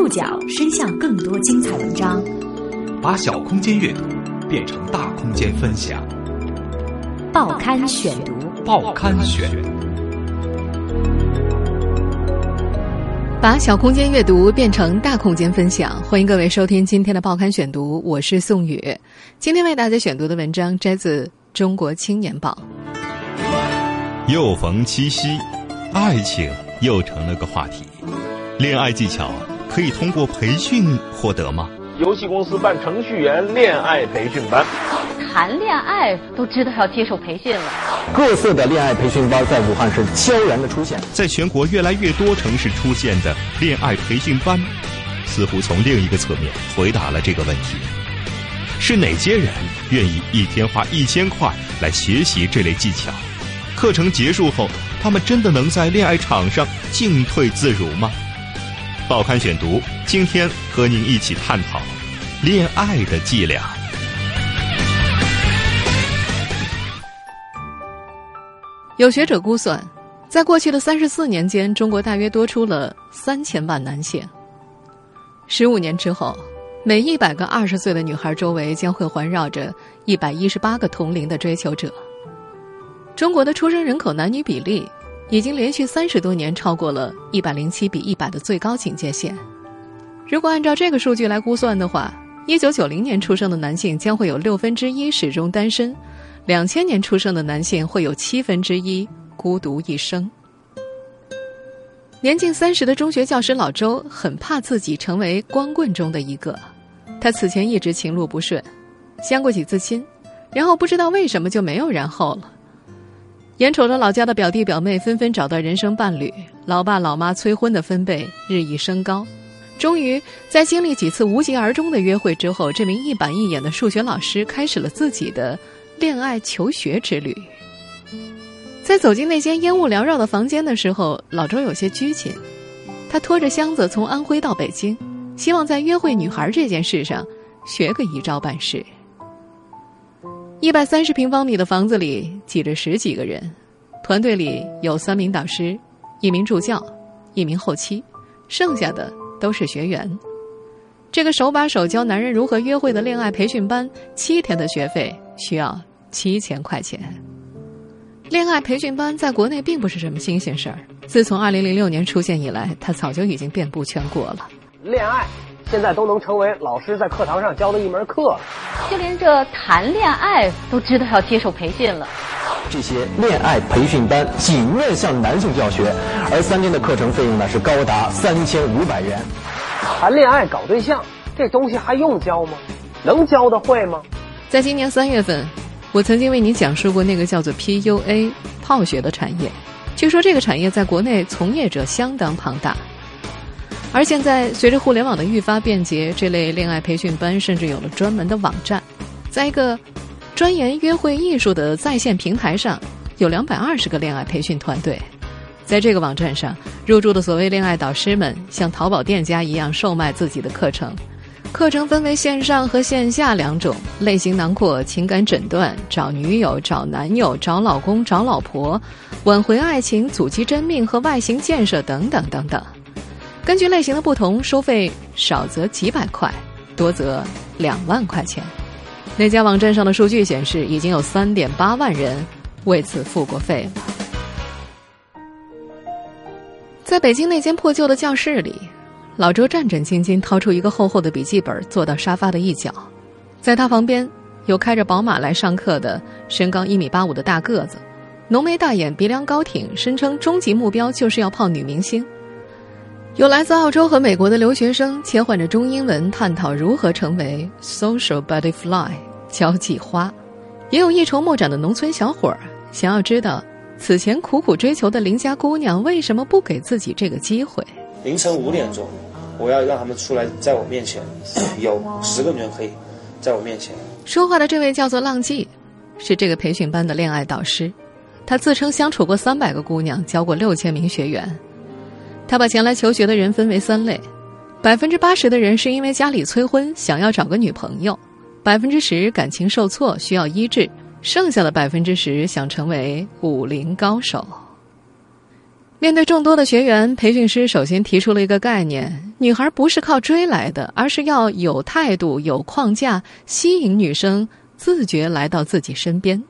触角伸向更多精彩文章，把小空间阅读变成大空间分享。报刊选读，报刊选，把小空间阅读变成大空间分享。欢迎各位收听今天的报刊选读，我是宋宇。今天为大家选读的文章摘自《中国青年报》。又逢七夕，爱情又成了个话题。恋爱技巧可以通过培训获得吗？游戏公司办程序员恋爱培训班，谈恋爱都知道要接受培训了。各色的恋爱培训班在武汉市悄然的出现，在全国越来越多城市出现的恋爱培训班，似乎从另一个侧面回答了这个问题：是哪些人愿意一天花一千块来学习这类技巧？课程结束后，他们真的能在恋爱场上进退自如吗？报刊选读，今天和您一起探讨恋爱的伎俩。有学者估算，在过去的三十四年间，中国大约多出了三千万男性。十五年之后，每一百个二十岁的女孩周围将会环绕着一百一十八个同龄的追求者。中国的出生人口男女比例。已经连续三十多年超过了一百零七比一百的最高警戒线。如果按照这个数据来估算的话，一九九零年出生的男性将会有六分之一始终单身，两千年出生的男性会有七分之一孤独一生。年近三十的中学教师老周很怕自己成为光棍中的一个，他此前一直情路不顺，相过几次亲，然后不知道为什么就没有然后了。眼瞅着老家的表弟表妹纷纷找到人生伴侣，老爸老妈催婚的分贝日益升高。终于，在经历几次无疾而终的约会之后，这名一板一眼的数学老师开始了自己的恋爱求学之旅。在走进那间烟雾缭绕的房间的时候，老周有些拘谨。他拖着箱子从安徽到北京，希望在约会女孩这件事上学个一招半式。一百三十平方米的房子里挤着十几个人，团队里有三名导师、一名助教、一名后期，剩下的都是学员。这个手把手教男人如何约会的恋爱培训班，七天的学费需要七千块钱。恋爱培训班在国内并不是什么新鲜事儿，自从二零零六年出现以来，它早就已经遍布全国了。恋爱。现在都能成为老师在课堂上教的一门课，就连这谈恋爱都知道要接受培训了。这些恋爱培训班仅面向男性教学，而三天的课程费用呢是高达三千五百元。谈恋爱搞对象，这东西还用教吗？能教的会吗？在今年三月份，我曾经为你讲述过那个叫做 PUA 泡学的产业，据说这个产业在国内从业者相当庞大。而现在，随着互联网的愈发便捷，这类恋爱培训班甚至有了专门的网站。在一个专研约会艺术的在线平台上，有两百二十个恋爱培训团队。在这个网站上，入驻的所谓恋爱导师们像淘宝店家一样售卖自己的课程。课程分为线上和线下两种，类型囊括情感诊断、找女友、找男友、找老公、找老婆、挽回爱情、阻击真命和外形建设等等等等。根据类型的不同，收费少则几百块，多则两万块钱。那家网站上的数据显示，已经有三点八万人为此付过费了。在北京那间破旧的教室里，老周战战兢兢掏出一个厚厚的笔记本，坐到沙发的一角。在他旁边，有开着宝马来上课的身高一米八五的大个子，浓眉大眼，鼻梁高挺，声称终极目标就是要泡女明星。有来自澳洲和美国的留学生切换着中英文探讨如何成为 social butterfly 交际花，也有一筹莫展的农村小伙儿想要知道此前苦苦追求的邻家姑娘为什么不给自己这个机会。凌晨五点钟，我要让他们出来，在我面前有十个女人可以在我面前说话的这位叫做浪迹，是这个培训班的恋爱导师，他自称相处过三百个姑娘，教过六千名学员。他把前来求学的人分为三类：百分之八十的人是因为家里催婚，想要找个女朋友；百分之十感情受挫，需要医治；剩下的百分之十想成为武林高手。面对众多的学员，培训师首先提出了一个概念：女孩不是靠追来的，而是要有态度、有框架，吸引女生自觉来到自己身边。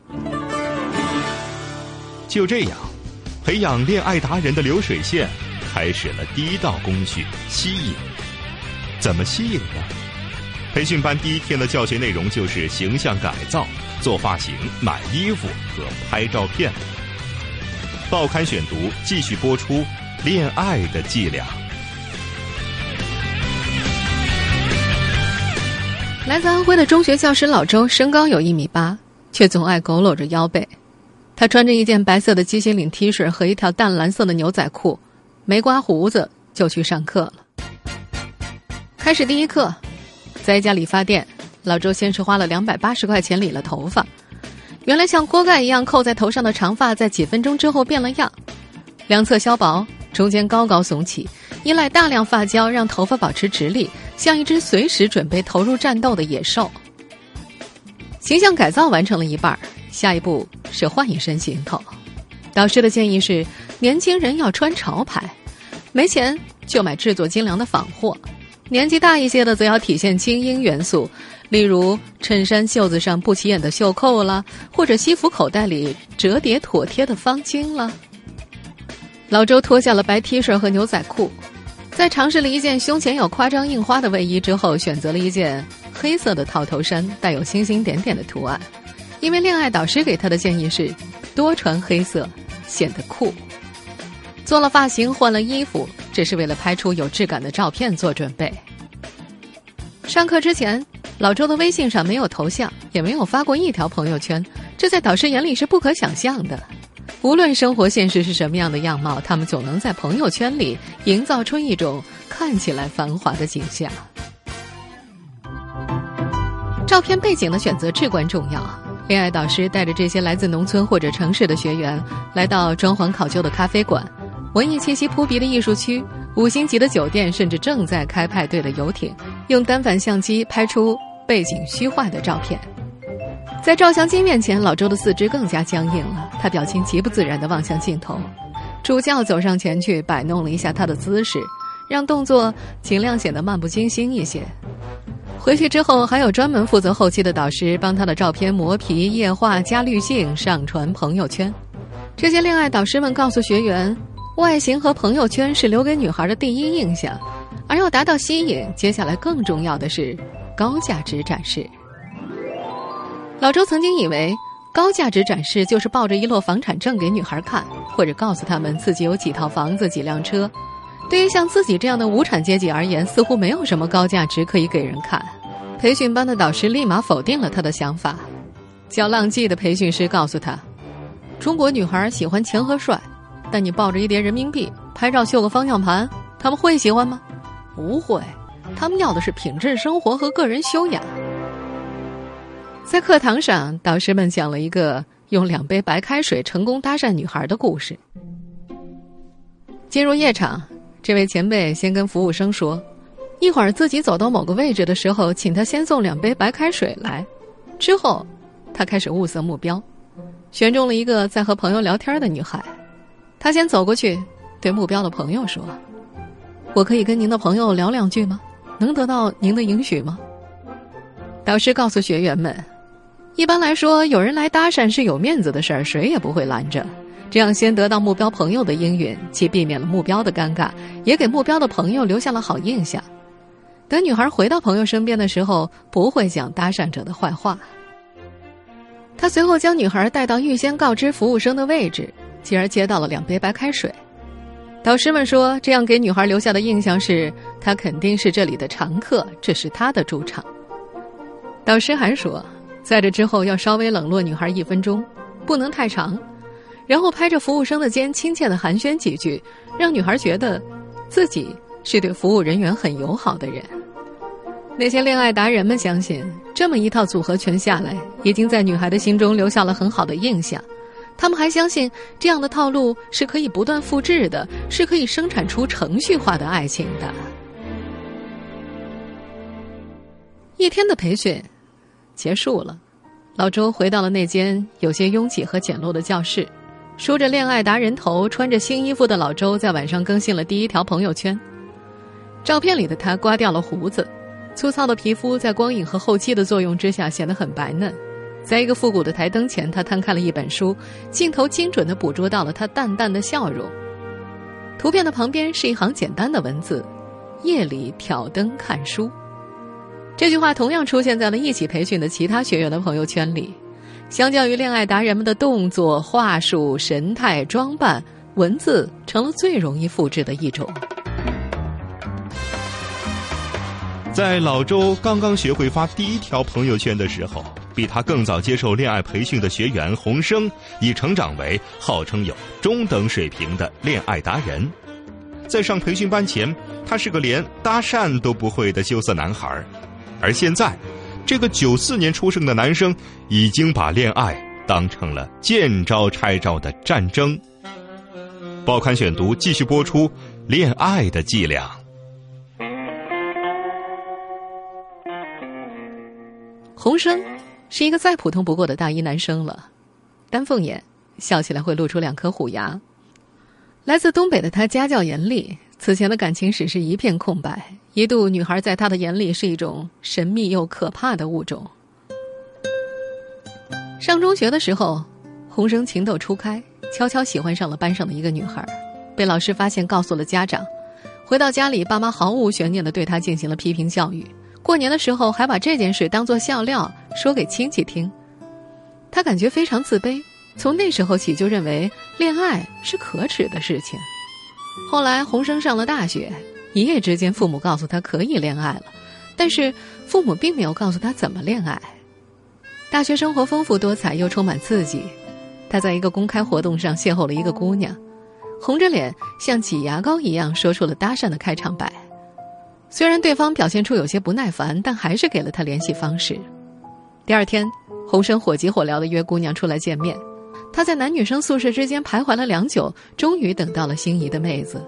就这样，培养恋爱达人的流水线开始了第一道工序——吸引。怎么吸引呢？培训班第一天的教学内容就是形象改造、做发型、买衣服和拍照片。报刊选读继续播出：恋爱的伎俩。来自安徽的中学教师老周，身高有一米八，却总爱佝偻着腰背。他穿着一件白色的鸡心领 T 恤和一条淡蓝色的牛仔裤，没刮胡子就去上课了。开始第一课，在一家理发店，老周先是花了两百八十块钱理了头发。原来像锅盖一样扣在头上的长发，在几分钟之后变了样，两侧削薄，中间高高耸起，依赖大量发胶让头发保持直立，像一只随时准备投入战斗的野兽。形象改造完成了一半下一步是换一身行头，导师的建议是：年轻人要穿潮牌，没钱就买制作精良的仿货；年纪大一些的则要体现精英元素，例如衬衫袖子上不起眼的袖扣啦，或者西服口袋里折叠妥帖的方巾啦。老周脱下了白 T 恤和牛仔裤，在尝试了一件胸前有夸张印花的卫衣之后，选择了一件黑色的套头衫，带有星星点点的图案。因为恋爱导师给他的建议是，多穿黑色显得酷。做了发型，换了衣服，这是为了拍出有质感的照片做准备。上课之前，老周的微信上没有头像，也没有发过一条朋友圈，这在导师眼里是不可想象的。无论生活现实是什么样的样貌，他们总能在朋友圈里营造出一种看起来繁华的景象。照片背景的选择至关重要。恋爱导师带着这些来自农村或者城市的学员，来到装潢考究的咖啡馆、文艺气息扑鼻的艺术区、五星级的酒店，甚至正在开派对的游艇，用单反相机拍出背景虚幻的照片。在照相机面前，老周的四肢更加僵硬了，他表情极不自然地望向镜头。助教走上前去摆弄了一下他的姿势，让动作尽量显得漫不经心一些。回去之后，还有专门负责后期的导师帮他的照片磨皮、液化、加滤镜、上传朋友圈。这些恋爱导师们告诉学员，外形和朋友圈是留给女孩的第一印象，而要达到吸引，接下来更重要的是高价值展示。老周曾经以为高价值展示就是抱着一摞房产证给女孩看，或者告诉他们自己有几套房子、几辆车。对于像自己这样的无产阶级而言，似乎没有什么高价值可以给人看。培训班的导师立马否定了他的想法。叫浪迹的培训师告诉他：“中国女孩喜欢钱和帅，但你抱着一叠人民币拍照秀个方向盘，他们会喜欢吗？不会，他们要的是品质生活和个人修养。”在课堂上，导师们讲了一个用两杯白开水成功搭讪女孩的故事。进入夜场。这位前辈先跟服务生说：“一会儿自己走到某个位置的时候，请他先送两杯白开水来。”之后，他开始物色目标，选中了一个在和朋友聊天的女孩。他先走过去，对目标的朋友说：“我可以跟您的朋友聊两句吗？能得到您的允许吗？”导师告诉学员们：“一般来说，有人来搭讪是有面子的事儿，谁也不会拦着。”这样先得到目标朋友的应允，既避免了目标的尴尬，也给目标的朋友留下了好印象。等女孩回到朋友身边的时候，不会讲搭讪者的坏话。他随后将女孩带到预先告知服务生的位置，继而接到了两杯白开水。导师们说，这样给女孩留下的印象是她肯定是这里的常客，这是她的主场。导师还说，在这之后要稍微冷落女孩一分钟，不能太长。然后拍着服务生的肩，亲切的寒暄几句，让女孩觉得，自己是对服务人员很友好的人。那些恋爱达人们相信，这么一套组合拳下来，已经在女孩的心中留下了很好的印象。他们还相信，这样的套路是可以不断复制的，是可以生产出程序化的爱情的。一天的培训结束了，老周回到了那间有些拥挤和简陋的教室。梳着恋爱达人头、穿着新衣服的老周在晚上更新了第一条朋友圈。照片里的他刮掉了胡子，粗糙的皮肤在光影和后期的作用之下显得很白嫩。在一个复古的台灯前，他摊开了一本书，镜头精准地捕捉到了他淡淡的笑容。图片的旁边是一行简单的文字：“夜里挑灯看书。”这句话同样出现在了一起培训的其他学员的朋友圈里。相较于恋爱达人们的动作、话术、神态、装扮，文字成了最容易复制的一种。在老周刚刚学会发第一条朋友圈的时候，比他更早接受恋爱培训的学员洪生已成长为号称有中等水平的恋爱达人。在上培训班前，他是个连搭讪都不会的羞涩男孩，而现在。这个九四年出生的男生，已经把恋爱当成了见招拆招的战争。报刊选读继续播出恋爱的伎俩。洪生是一个再普通不过的大一男生了，丹凤眼，笑起来会露出两颗虎牙。来自东北的他家教严厉。此前的感情史是一片空白，一度女孩在他的眼里是一种神秘又可怕的物种。上中学的时候，洪生情窦初开，悄悄喜欢上了班上的一个女孩，被老师发现，告诉了家长。回到家里，爸妈毫无悬念的对他进行了批评教育。过年的时候，还把这件事当作笑料说给亲戚听。他感觉非常自卑，从那时候起就认为恋爱是可耻的事情。后来，洪生上了大学，一夜之间，父母告诉他可以恋爱了，但是父母并没有告诉他怎么恋爱。大学生活丰富多彩又充满刺激，他在一个公开活动上邂逅了一个姑娘，红着脸像挤牙膏一样说出了搭讪的开场白。虽然对方表现出有些不耐烦，但还是给了他联系方式。第二天，洪生火急火燎的约姑娘出来见面。他在男女生宿舍之间徘徊了良久，终于等到了心仪的妹子。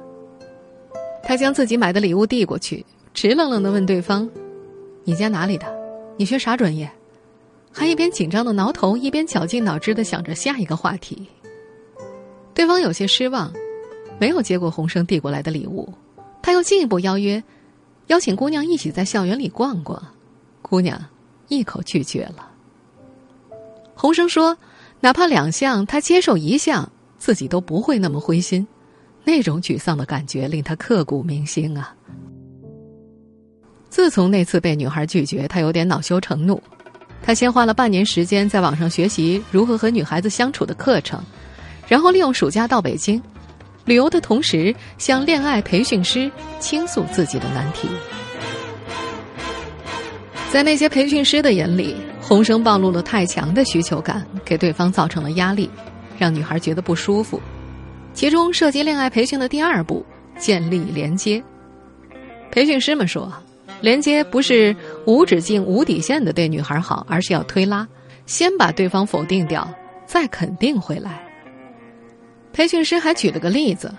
他将自己买的礼物递过去，直愣愣的问对方：“你家哪里的？你学啥专业？”还一边紧张的挠头，一边绞尽脑汁的想着下一个话题。对方有些失望，没有接过洪生递过来的礼物。他又进一步邀约，邀请姑娘一起在校园里逛逛。姑娘一口拒绝了。洪生说。哪怕两项他接受一项，自己都不会那么灰心，那种沮丧的感觉令他刻骨铭心啊。自从那次被女孩拒绝，他有点恼羞成怒。他先花了半年时间在网上学习如何和女孩子相处的课程，然后利用暑假到北京旅游的同时，向恋爱培训师倾诉自己的难题。在那些培训师的眼里。洪生暴露了太强的需求感，给对方造成了压力，让女孩觉得不舒服。其中涉及恋爱培训的第二步——建立连接。培训师们说，连接不是无止境、无底线的对女孩好，而是要推拉，先把对方否定掉，再肯定回来。培训师还举了个例子：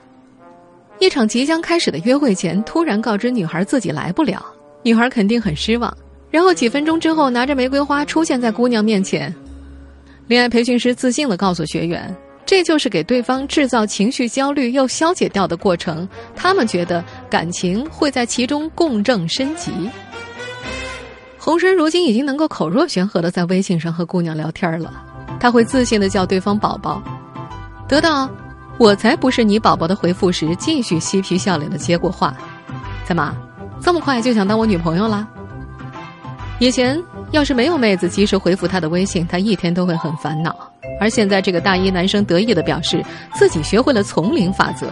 一场即将开始的约会前，突然告知女孩自己来不了，女孩肯定很失望。然后几分钟之后，拿着玫瑰花出现在姑娘面前。恋爱培训师自信的告诉学员：“这就是给对方制造情绪焦虑又消解掉的过程。他们觉得感情会在其中共振升级。”红生如今已经能够口若悬河的在微信上和姑娘聊天了。他会自信的叫对方宝宝，得到“我才不是你宝宝”的回复时，继续嬉皮笑脸的接过话：“怎么这么快就想当我女朋友了？”以前要是没有妹子及时回复他的微信，他一天都会很烦恼。而现在这个大一男生得意的表示自己学会了丛林法则。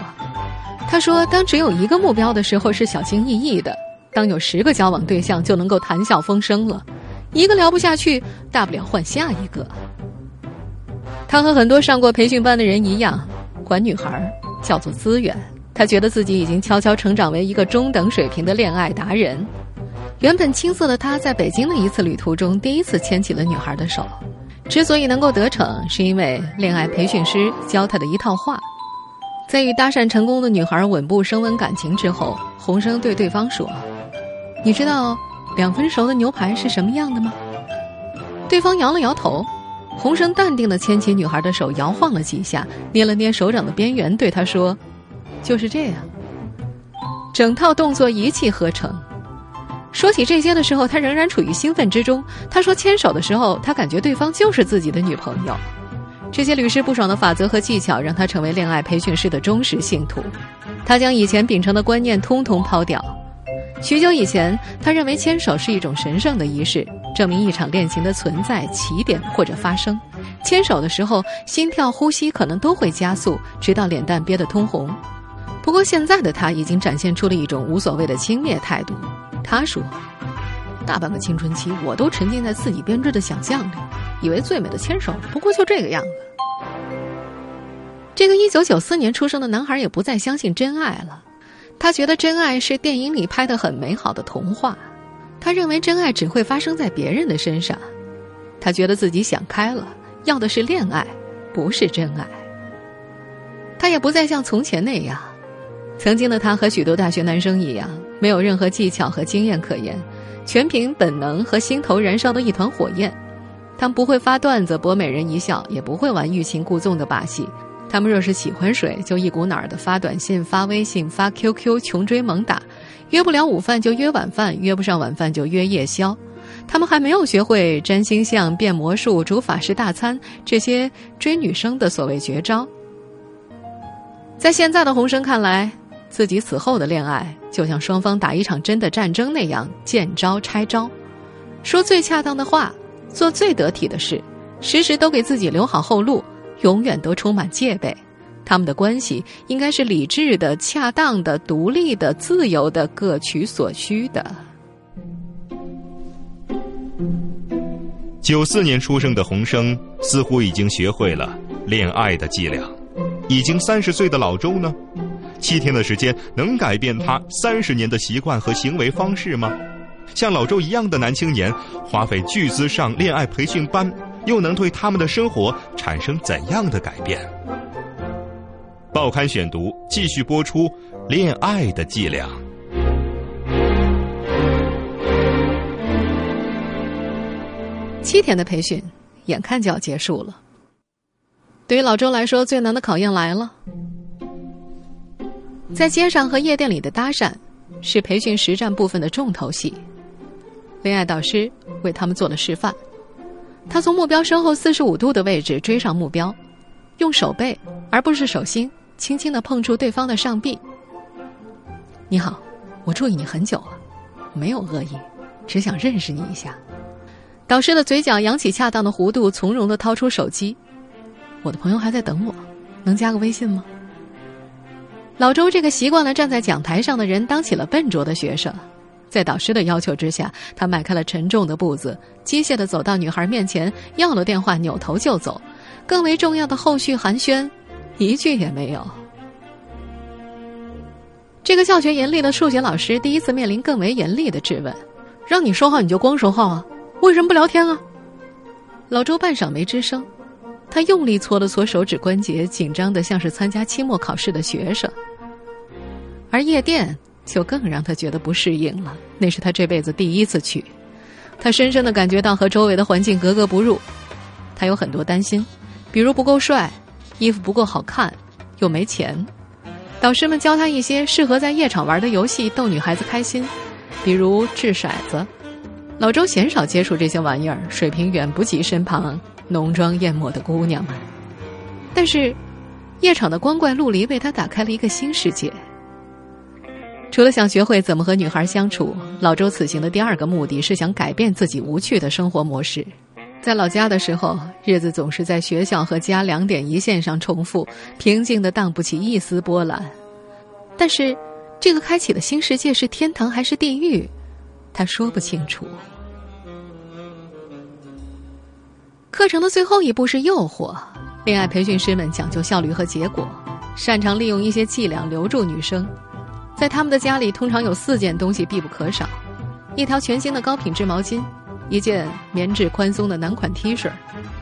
他说：“当只有一个目标的时候是小心翼翼的；当有十个交往对象就能够谈笑风生了。一个聊不下去，大不了换下一个。”他和很多上过培训班的人一样，管女孩叫做资源。他觉得自己已经悄悄成长为一个中等水平的恋爱达人。原本青涩的他，在北京的一次旅途中，第一次牵起了女孩的手。之所以能够得逞，是因为恋爱培训师教他的一套话。在与搭讪成功的女孩稳步升温感情之后，洪生对对方说：“你知道两分熟的牛排是什么样的吗？”对方摇了摇头：“洪生淡定地牵起女孩的手，摇晃了几下，捏了捏手掌的边缘，对她说：“就是这样。”整套动作一气呵成。说起这些的时候，他仍然处于兴奋之中。他说：“牵手的时候，他感觉对方就是自己的女朋友。”这些屡试不爽的法则和技巧，让他成为恋爱培训师的忠实信徒。他将以前秉承的观念通通抛掉。许久以前，他认为牵手是一种神圣的仪式，证明一场恋情的存在、起点或者发生。牵手的时候，心跳、呼吸可能都会加速，直到脸蛋憋得通红。不过，现在的他已经展现出了一种无所谓的轻蔑态度。他说：“大半个青春期，我都沉浸在自己编织的想象里，以为最美的牵手不过就这个样子。”这个一九九四年出生的男孩也不再相信真爱了。他觉得真爱是电影里拍的很美好的童话，他认为真爱只会发生在别人的身上，他觉得自己想开了，要的是恋爱，不是真爱。他也不再像从前那样，曾经的他和许多大学男生一样，没有任何技巧和经验可言，全凭本能和心头燃烧的一团火焰。他们不会发段子博美人一笑，也不会玩欲擒故纵的把戏。他们若是喜欢谁，就一股脑儿的发短信、发微信、发 QQ，穷追猛打，约不了午饭就约晚饭，约不上晚饭就约夜宵。他们还没有学会占星象、变魔术、煮法式大餐这些追女生的所谓绝招。在现在的洪生看来，自己此后的恋爱就像双方打一场真的战争那样，见招拆招，说最恰当的话，做最得体的事，时时都给自己留好后路。永远都充满戒备，他们的关系应该是理智的、恰当的、独立的、自由的、各取所需的。九四年出生的洪生似乎已经学会了恋爱的伎俩，已经三十岁的老周呢？七天的时间能改变他三十年的习惯和行为方式吗？像老周一样的男青年花费巨资上恋爱培训班。又能对他们的生活产生怎样的改变？报刊选读继续播出《恋爱的伎俩》。七天的培训眼看就要结束了，对于老周来说，最难的考验来了。在街上和夜店里的搭讪，是培训实战部分的重头戏。恋爱导师为他们做了示范。他从目标身后四十五度的位置追上目标，用手背而不是手心，轻轻的碰触对方的上臂。你好，我注意你很久了，没有恶意，只想认识你一下。导师的嘴角扬起恰当的弧度，从容的掏出手机。我的朋友还在等我，能加个微信吗？老周这个习惯了站在讲台上的人，当起了笨拙的学生。在导师的要求之下，他迈开了沉重的步子，机械地走到女孩面前，要了电话，扭头就走。更为重要的后续寒暄，一句也没有。这个教学严厉的数学老师第一次面临更为严厉的质问：“让你说话你就光说话啊？为什么不聊天啊？”老周半晌没吱声，他用力搓了搓手指关节，紧张的像是参加期末考试的学生。而夜店。就更让他觉得不适应了。那是他这辈子第一次去，他深深的感觉到和周围的环境格格不入。他有很多担心，比如不够帅，衣服不够好看，又没钱。导师们教他一些适合在夜场玩的游戏，逗女孩子开心，比如掷骰子。老周鲜少接触这些玩意儿，水平远不及身旁浓妆艳抹的姑娘们。但是，夜场的光怪陆离为他打开了一个新世界。除了想学会怎么和女孩相处，老周此行的第二个目的是想改变自己无趣的生活模式。在老家的时候，日子总是在学校和家两点一线上重复，平静的荡不起一丝波澜。但是，这个开启的新世界是天堂还是地狱，他说不清楚。课程的最后一步是诱惑，恋爱培训师们讲究效率和结果，擅长利用一些伎俩留住女生。在他们的家里，通常有四件东西必不可少：一条全新的高品质毛巾，一件棉质宽松的男款 T 恤，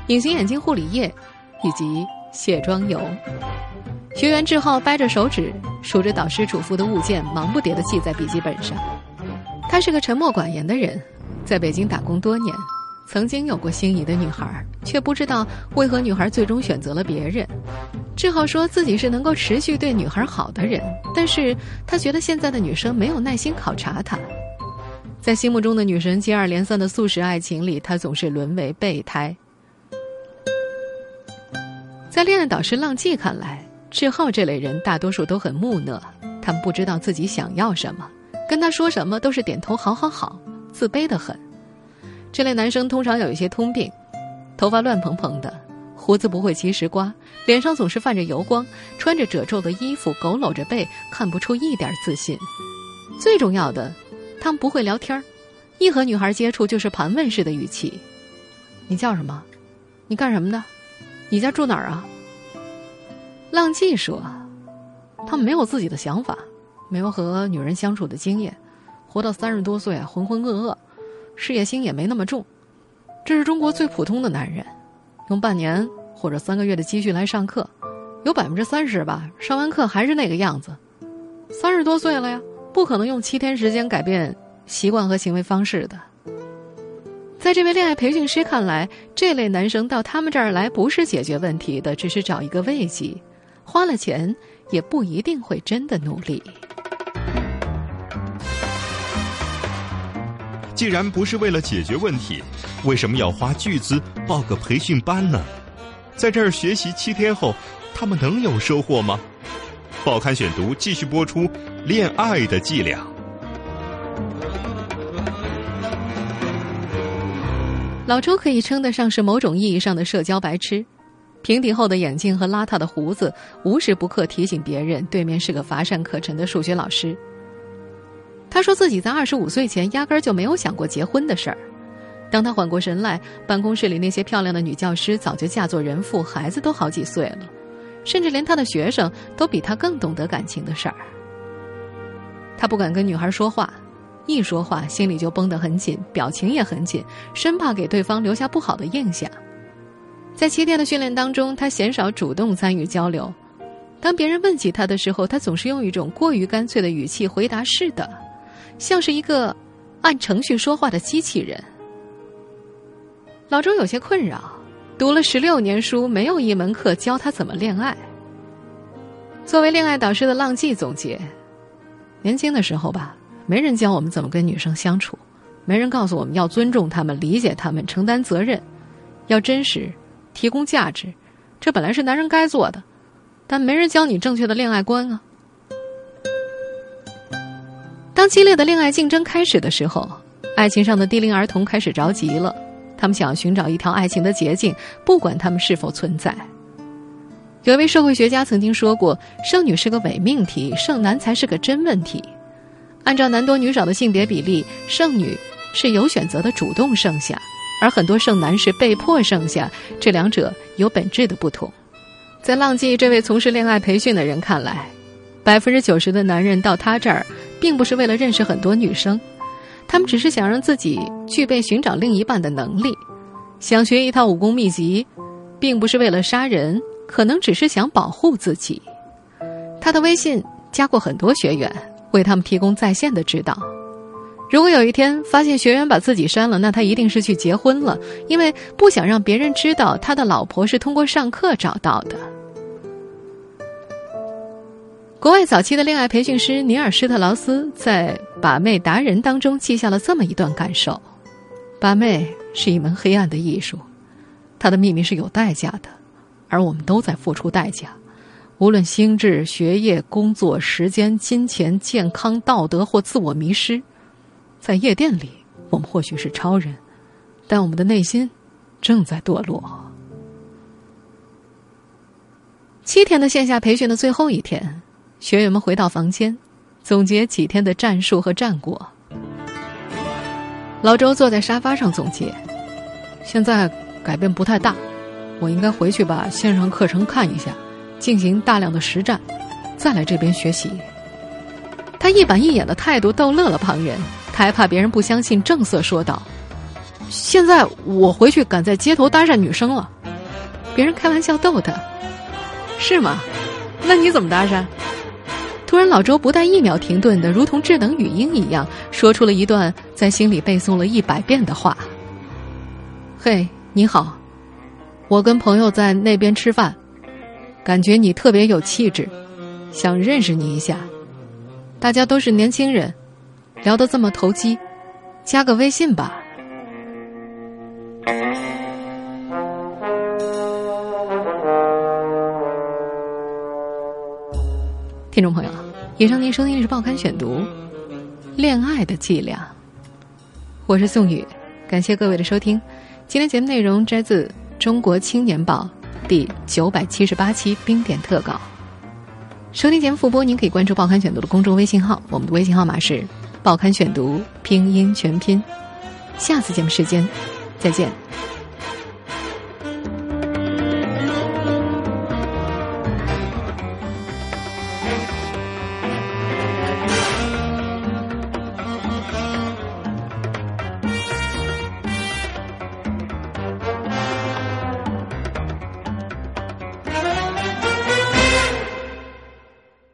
隐形眼镜护理液，以及卸妆油。学员志浩掰着手指数着导师嘱咐的物件，忙不迭地记在笔记本上。他是个沉默寡言的人，在北京打工多年，曾经有过心仪的女孩，却不知道为何女孩最终选择了别人。志浩说自己是能够持续对女孩好的人，但是他觉得现在的女生没有耐心考察他。在心目中的女神接二连三的速食爱情里，他总是沦为备胎。在恋爱导师浪迹看来，志浩这类人大多数都很木讷，他们不知道自己想要什么，跟他说什么都是点头好好好，自卑的很。这类男生通常有一些通病：头发乱蓬蓬的，胡子不会及时刮，脸上总是泛着油光，穿着褶皱的衣服，佝偻着背，看不出一点自信。最重要的。他们不会聊天一和女孩接触就是盘问式的语气。你叫什么？你干什么的？你家住哪儿啊？浪迹说：“他们没有自己的想法，没有和女人相处的经验，活到三十多岁浑浑噩噩，事业心也没那么重。这是中国最普通的男人，用半年或者三个月的积蓄来上课，有百分之三十吧，上完课还是那个样子。三十多岁了呀。”不可能用七天时间改变习惯和行为方式的。在这位恋爱培训师看来，这类男生到他们这儿来不是解决问题的，只是找一个慰藉，花了钱也不一定会真的努力。既然不是为了解决问题，为什么要花巨资报个培训班呢？在这儿学习七天后，他们能有收获吗？报刊选读继续播出。恋爱的伎俩。老周可以称得上是某种意义上的社交白痴，平底厚的眼镜和邋遢的胡子，无时不刻提醒别人对面是个乏善可陈的数学老师。他说自己在二十五岁前压根儿就没有想过结婚的事儿。当他缓过神来，办公室里那些漂亮的女教师早就嫁作人妇，孩子都好几岁了，甚至连他的学生都比他更懂得感情的事儿。他不敢跟女孩说话，一说话心里就绷得很紧，表情也很紧，生怕给对方留下不好的印象。在七天的训练当中，他鲜少主动参与交流。当别人问起他的时候，他总是用一种过于干脆的语气回答“是的”，像是一个按程序说话的机器人。老周有些困扰，读了十六年书，没有一门课教他怎么恋爱。作为恋爱导师的浪迹总结。年轻的时候吧，没人教我们怎么跟女生相处，没人告诉我们要尊重她们、理解她们、承担责任，要真实，提供价值，这本来是男人该做的，但没人教你正确的恋爱观啊。当激烈的恋爱竞争开始的时候，爱情上的低龄儿童开始着急了，他们想要寻找一条爱情的捷径，不管他们是否存在。有一位社会学家曾经说过：“剩女是个伪命题，剩男才是个真问题。”按照男多女少的性别比例，剩女是有选择的主动剩下，而很多剩男是被迫剩下，这两者有本质的不同。在浪迹这位从事恋爱培训的人看来，百分之九十的男人到他这儿，并不是为了认识很多女生，他们只是想让自己具备寻找另一半的能力，想学一套武功秘籍，并不是为了杀人。可能只是想保护自己。他的微信加过很多学员，为他们提供在线的指导。如果有一天发现学员把自己删了，那他一定是去结婚了，因为不想让别人知道他的老婆是通过上课找到的。国外早期的恋爱培训师尼尔施特劳斯在《把妹达人》当中记下了这么一段感受：把妹是一门黑暗的艺术，它的秘密是有代价的。而我们都在付出代价，无论心智、学业、工作、时间、金钱、健康、道德或自我迷失，在夜店里，我们或许是超人，但我们的内心正在堕落。七天的线下培训的最后一天，学员们回到房间，总结几天的战术和战果。老周坐在沙发上总结：现在改变不太大。我应该回去把线上课程看一下，进行大量的实战，再来这边学习。他一板一眼的态度逗乐了旁人，他还怕别人不相信，正色说道：“现在我回去敢在街头搭讪女生了。”别人开玩笑逗他：“是吗？那你怎么搭讪？”突然，老周不带一秒停顿的，如同智能语音一样，说出了一段在心里背诵了一百遍的话：“嘿，你好，我跟朋友在那边吃饭，感觉你特别有气质，想认识你一下。大家都是年轻人，聊得这么投机，加个微信吧。听众朋友，以上您收听的是《报刊选读》，恋爱的伎俩。我是宋宇，感谢各位的收听。今天节目内容摘自《中国青年报》第九百七十八期冰点特稿。收听节目复播，您可以关注《报刊选读》的公众微信号，我们的微信号码是“报刊选读”拼音全拼。下次节目时间，再见。